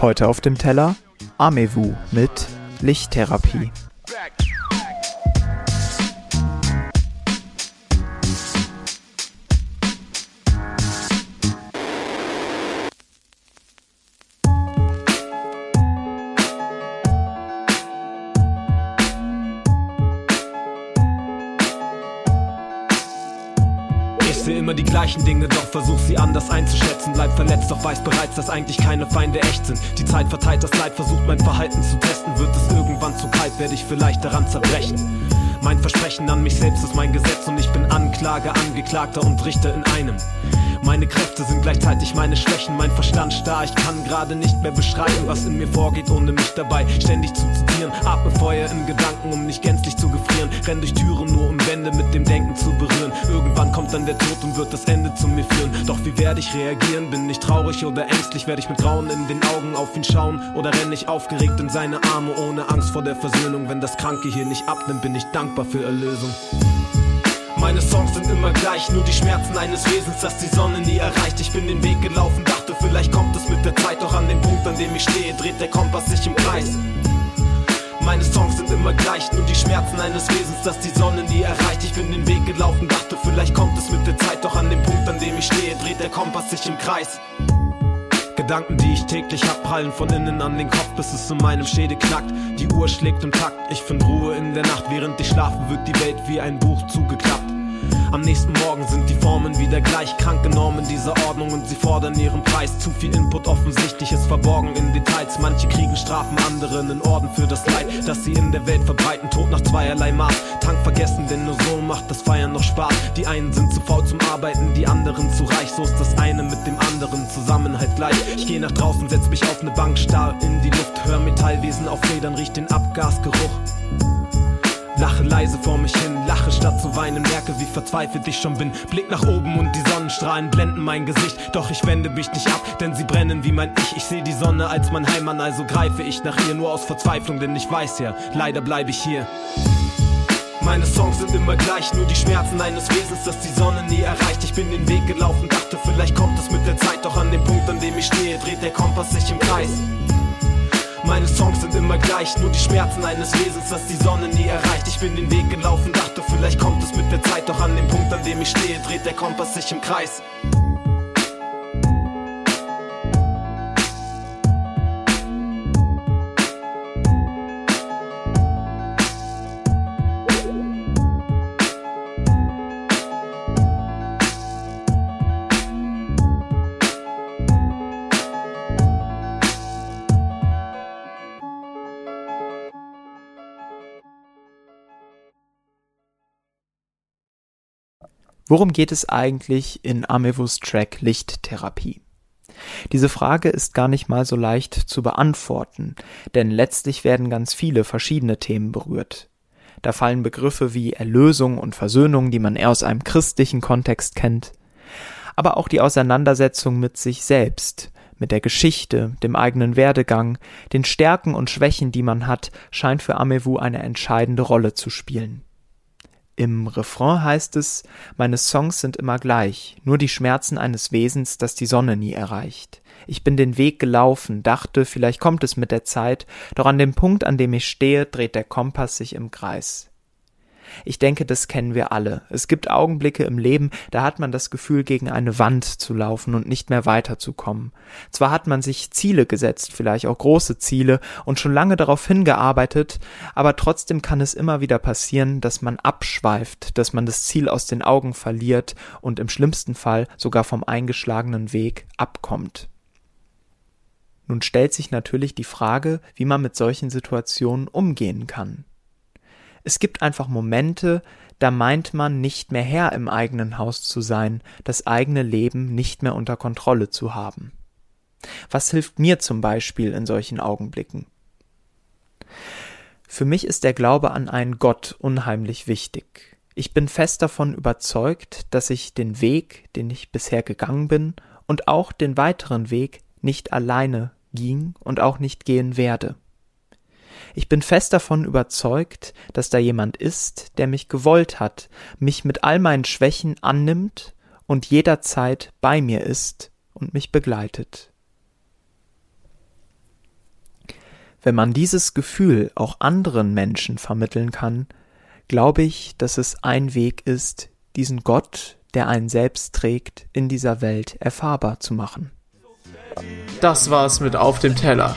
Heute auf dem Teller Amewu mit Lichttherapie. Immer die gleichen Dinge, doch versuch sie anders einzuschätzen. Bleib verletzt, doch weiß bereits, dass eigentlich keine Feinde echt sind. Die Zeit verteilt das Leid, versucht mein Verhalten zu testen. Wird es irgendwann zu kalt, werde ich vielleicht daran zerbrechen. Mein Versprechen an mich selbst ist mein Gesetz und ich bin Anklage, Angeklagter und Richter in einem. Meine Kräfte sind gleichzeitig meine Schwächen, mein Verstand starr. Ich kann gerade nicht mehr beschreiben, was in mir vorgeht, ohne mich dabei ständig zu zitieren. Atme Feuer in Gedanken, um nicht gänzlich zu gefrieren. Renn durch Türen nur, um Wände mit dem Denken zu berühren. Irgendwann kommt dann der Tod und wird das Ende zu mir führen. Doch wie werde ich reagieren? Bin ich traurig oder ängstlich? Werde ich mit Grauen in den Augen auf ihn schauen? Oder renne ich aufgeregt in seine Arme, ohne Angst vor der Versöhnung? Wenn das Kranke hier nicht abnimmt, bin ich dankbar für Erlösung. Meine Songs sind immer gleich, nur die Schmerzen eines Wesens, das die Sonne nie erreicht. Ich bin den Weg gelaufen, dachte, vielleicht kommt es mit der Zeit, doch an dem Punkt, an dem ich stehe, dreht der Kompass sich im Kreis. Meine Songs sind immer gleich, nur die Schmerzen eines Wesens, das die Sonne nie erreicht. Ich bin den Weg gelaufen, dachte, vielleicht kommt es mit der Zeit, doch an dem Punkt, an dem ich stehe, dreht der Kompass sich im Kreis. Gedanken, die ich täglich hab, prallen von innen an den Kopf, bis es in meinem Schädel knackt. Die Uhr schlägt im Takt, ich find Ruhe in der Nacht, während ich schlafe, wird die Welt wie ein Buch zugeklappt. Am nächsten Morgen sind die Formen wieder gleich krank genommen dieser Ordnung und sie fordern ihren Preis. Zu viel Input offensichtlich ist verborgen in Details. Manche kriegen Strafen, andere einen Orden für das Leid, das sie in der Welt verbreiten. Tod nach zweierlei Maß. Tank vergessen, denn nur so macht das Feiern noch Spaß. Die einen sind zu faul zum Arbeiten, die anderen zu reich. So ist das eine mit dem anderen zusammen halt gleich. Ich geh nach draußen, setz mich auf ne Bank, starr in die Luft, hör Metallwesen auf Federn, riech den Abgasgeruch. Lache leise vor mich hin, lache statt zu weinen, merke, wie verzweifelt ich schon bin. Blick nach oben und die Sonnenstrahlen blenden mein Gesicht. Doch ich wende mich nicht ab, denn sie brennen wie mein Ich. Ich sehe die Sonne als mein Heimann, also greife ich nach ihr nur aus Verzweiflung, denn ich weiß ja, leider bleibe ich hier. Meine Songs sind immer gleich, nur die Schmerzen eines Wesens, das die Sonne nie erreicht. Ich bin den Weg gelaufen, dachte, vielleicht kommt es mit der Zeit, doch an dem Punkt, an dem ich stehe, dreht der Kompass sich im Kreis. Meine Songs sind immer gleich, nur die Schmerzen eines Wesens, das die Sonne nie erreicht. Ich bin den Weg gelaufen, dachte, vielleicht kommt es mit der Zeit, doch an dem Punkt, an dem ich stehe, dreht der Kompass sich im Kreis. Worum geht es eigentlich in Amevus Track Lichttherapie? Diese Frage ist gar nicht mal so leicht zu beantworten, denn letztlich werden ganz viele verschiedene Themen berührt. Da fallen Begriffe wie Erlösung und Versöhnung, die man eher aus einem christlichen Kontext kennt, aber auch die Auseinandersetzung mit sich selbst, mit der Geschichte, dem eigenen Werdegang, den Stärken und Schwächen, die man hat, scheint für Amewu eine entscheidende Rolle zu spielen. Im Refrain heißt es, meine Songs sind immer gleich, nur die Schmerzen eines Wesens, das die Sonne nie erreicht. Ich bin den Weg gelaufen, dachte, vielleicht kommt es mit der Zeit, doch an dem Punkt, an dem ich stehe, dreht der Kompass sich im Kreis. Ich denke, das kennen wir alle. Es gibt Augenblicke im Leben, da hat man das Gefühl, gegen eine Wand zu laufen und nicht mehr weiterzukommen. Zwar hat man sich Ziele gesetzt, vielleicht auch große Ziele, und schon lange darauf hingearbeitet, aber trotzdem kann es immer wieder passieren, dass man abschweift, dass man das Ziel aus den Augen verliert und im schlimmsten Fall sogar vom eingeschlagenen Weg abkommt. Nun stellt sich natürlich die Frage, wie man mit solchen Situationen umgehen kann. Es gibt einfach Momente, da meint man nicht mehr Herr im eigenen Haus zu sein, das eigene Leben nicht mehr unter Kontrolle zu haben. Was hilft mir zum Beispiel in solchen Augenblicken? Für mich ist der Glaube an einen Gott unheimlich wichtig. Ich bin fest davon überzeugt, dass ich den Weg, den ich bisher gegangen bin, und auch den weiteren Weg nicht alleine ging und auch nicht gehen werde. Ich bin fest davon überzeugt, dass da jemand ist, der mich gewollt hat, mich mit all meinen Schwächen annimmt und jederzeit bei mir ist und mich begleitet. Wenn man dieses Gefühl auch anderen Menschen vermitteln kann, glaube ich, dass es ein Weg ist, diesen Gott, der einen selbst trägt, in dieser Welt erfahrbar zu machen. Das war's mit Auf dem Teller.